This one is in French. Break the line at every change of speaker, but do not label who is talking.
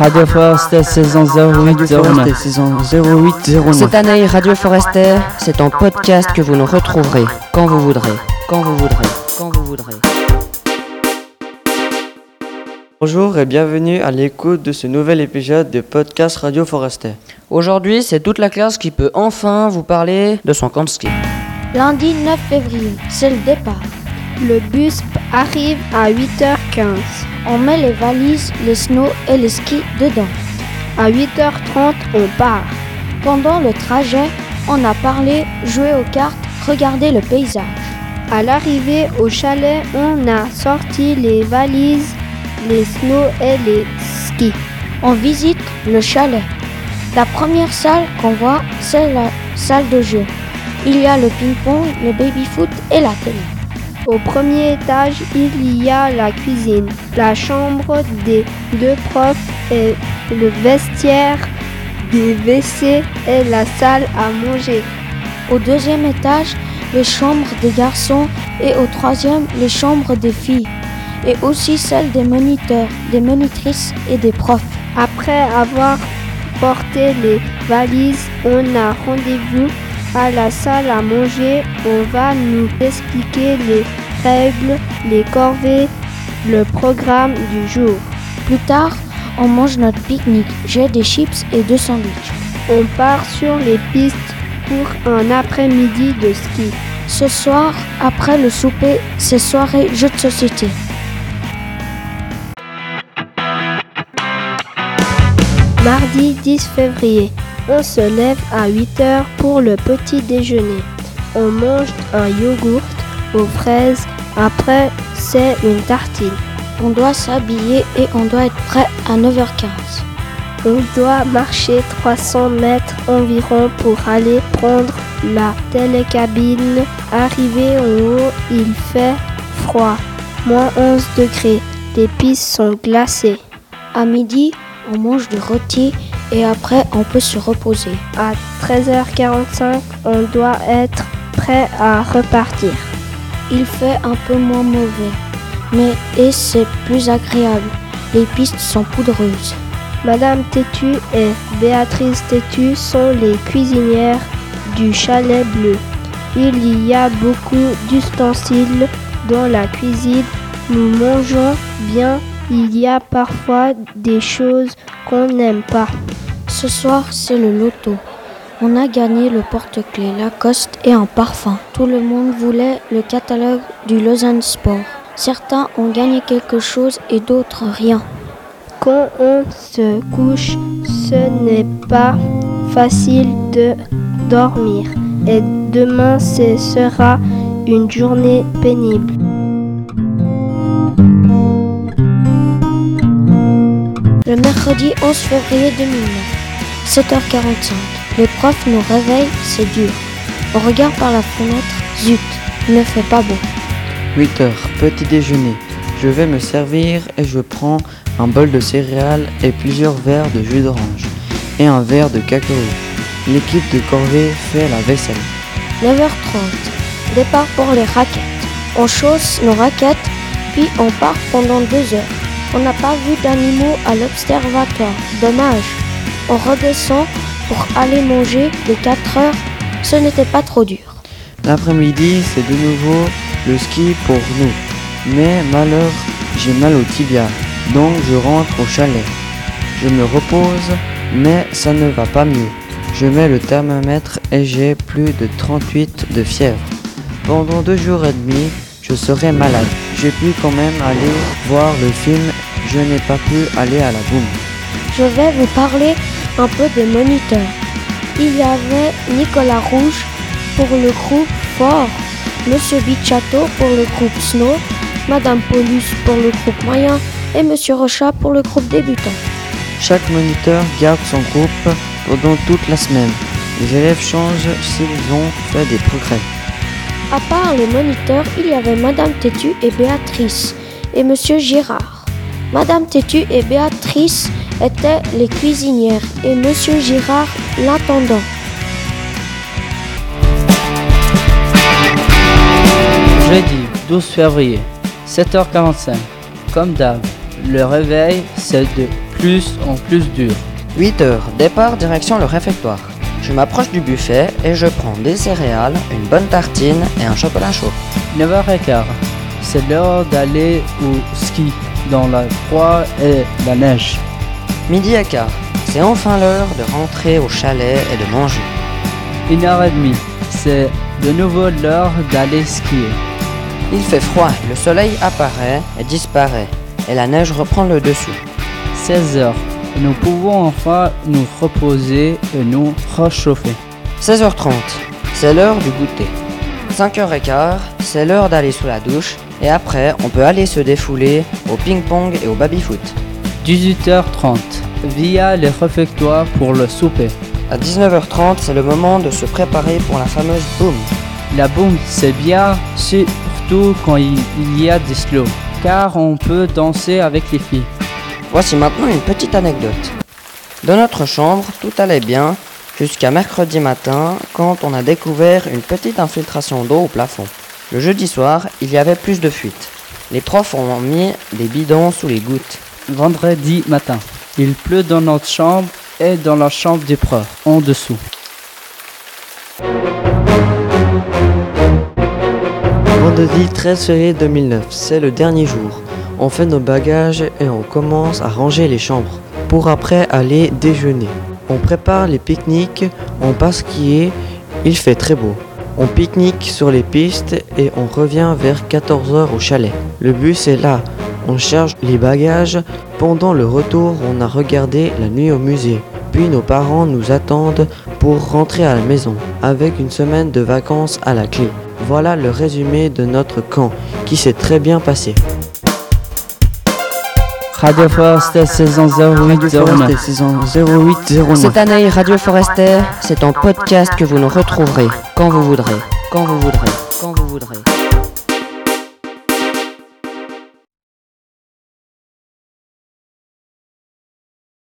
Radio Forest saison 0809.
saison 0809.
Cette année, Radio Forester, c'est en podcast que vous nous retrouverez quand vous voudrez, quand vous voudrez, quand vous voudrez.
Bonjour et bienvenue à l'écoute de ce nouvel épisode de podcast Radio Forester.
Aujourd'hui, c'est toute la classe qui peut enfin vous parler de son camp de ski.
Lundi 9 février, c'est le départ.
Le bus arrive à 8h15.
On met les valises, les snow et les skis dedans.
À 8h30, on part.
Pendant le trajet, on a parlé, joué aux cartes, regardé le paysage.
À l'arrivée au chalet, on a sorti les valises, les snow et les skis.
On visite le chalet. La première salle qu'on voit, c'est la salle de jeu. Il y a le ping-pong, le baby-foot et la télé.
Au premier étage, il y a la cuisine, la chambre des deux profs et le vestiaire des WC et la salle à manger.
Au deuxième étage, les chambres des garçons et au troisième, les chambres des filles. Et aussi celles des moniteurs, des monitrices et des profs.
Après avoir porté les valises, on a rendez-vous à la salle à manger. On va nous expliquer les règles, les corvées, le programme du jour.
Plus tard, on mange notre pique-nique. J'ai des chips et deux sandwichs.
On part sur les pistes pour un après-midi de ski.
Ce soir, après le souper, c'est soirée jeux de société.
Mardi 10 février, on se lève à 8 heures pour le petit déjeuner. On mange un yogourt aux fraises. Après, c'est une tartine.
On doit s'habiller et on doit être prêt à 9h15.
On doit marcher 300 mètres environ pour aller prendre la télécabine. Arrivé en haut, il fait froid, moins 11 degrés. Les pistes sont glacées.
À midi, on mange du rôti et après on peut se reposer.
À 13h45, on doit être prêt à repartir.
Il fait un peu moins mauvais, mais et c'est plus agréable. Les pistes sont poudreuses.
Madame Tétu et Béatrice Tétu sont les cuisinières du chalet bleu. Il y a beaucoup d'ustensiles dans la cuisine. Nous mangeons bien. Il y a parfois des choses qu'on n'aime pas.
Ce soir, c'est le loto. On a gagné le porte-clés Lacoste et un parfum. Tout le monde voulait le catalogue du Lausanne Sport. Certains ont gagné quelque chose et d'autres rien.
Quand on se couche, ce n'est pas facile de dormir. Et demain, ce sera une journée pénible.
Le mercredi 11 février 2009, 7h45. Les profs nous réveillent, c'est dur. On regarde par la fenêtre, zut, il ne fait pas beau.
8 heures, petit déjeuner. Je vais me servir et je prends un bol de céréales et plusieurs verres de jus d'orange et un verre de cacao. L'équipe de corvée fait la vaisselle.
9h30, départ pour les raquettes. On chausse nos raquettes, puis on part pendant deux heures. On n'a pas vu d'animaux à l'observatoire, dommage. On redescend pour aller manger de 4 heures, ce n'était pas trop dur.
L'après-midi, c'est de nouveau le ski pour nous. Mais malheur, j'ai mal au tibia, donc je rentre au chalet. Je me repose, mais ça ne va pas mieux. Je mets le thermomètre et j'ai plus de 38 de fièvre. Pendant deux jours et demi, je serai malade. J'ai pu quand même aller voir le film, je n'ai pas pu aller à la boum.
Je vais vous parler un peu des moniteurs. Il y avait Nicolas Rouge pour le groupe Fort, Monsieur Bichato pour le groupe Snow, Madame Paulus pour le groupe moyen et Monsieur Rochat pour le groupe débutant.
Chaque moniteur garde son groupe pendant toute la semaine. Les élèves changent s'ils ont fait des progrès.
À part les moniteurs, il y avait Madame Tétu et Béatrice et Monsieur Girard. Madame Tétu et Béatrice étaient les cuisinières et Monsieur Girard l'intendant.
Jeudi 12 février, 7h45. Comme d'hab, le réveil c'est de plus en plus dur.
8 heures, départ direction le réfectoire. Je m'approche du buffet et je prends des céréales, une bonne tartine et un chocolat chaud.
9h15. C'est l'heure d'aller au ski dans la froid et la neige.
Midi et quart, c'est enfin l'heure de rentrer au chalet et de manger.
Une heure et demie. C'est de nouveau l'heure d'aller skier.
Il fait froid, le soleil apparaît et disparaît, et la neige reprend le dessus.
16 heures. Nous pouvons enfin nous reposer et nous réchauffer.
16h30, c'est l'heure du goûter. 5h15, c'est l'heure d'aller sous la douche, et après, on peut aller se défouler au ping-pong et au baby-foot.
18h30. Via les réfectoires pour le souper.
À 19h30, c'est le moment de se préparer pour la fameuse boom.
La boum, c'est bien, surtout quand il, il y a des slow, car on peut danser avec les filles.
Voici maintenant une petite anecdote. Dans notre chambre, tout allait bien jusqu'à mercredi matin quand on a découvert une petite infiltration d'eau au plafond. Le jeudi soir, il y avait plus de fuites. Les profs ont mis des bidons sous les gouttes.
Vendredi matin. Il pleut dans notre chambre et dans la chambre des profs, en dessous.
Vendredi 13 février 2009, c'est le dernier jour. On fait nos bagages et on commence à ranger les chambres pour après aller déjeuner. On prépare les pique-niques, on passe skier, il fait très beau. On pique-nique sur les pistes et on revient vers 14h au chalet. Le bus est là, on charge les bagages. Pendant le retour, on a regardé la nuit au musée. Puis nos parents nous attendent pour rentrer à la maison, avec une semaine de vacances à la clé. Voilà le résumé de notre camp, qui s'est très bien passé.
Radio Forest saison 0809.
saison 0809.
Cette année, Radio Forester, c'est en podcast que vous nous retrouverez quand vous voudrez, quand vous voudrez, quand vous voudrez.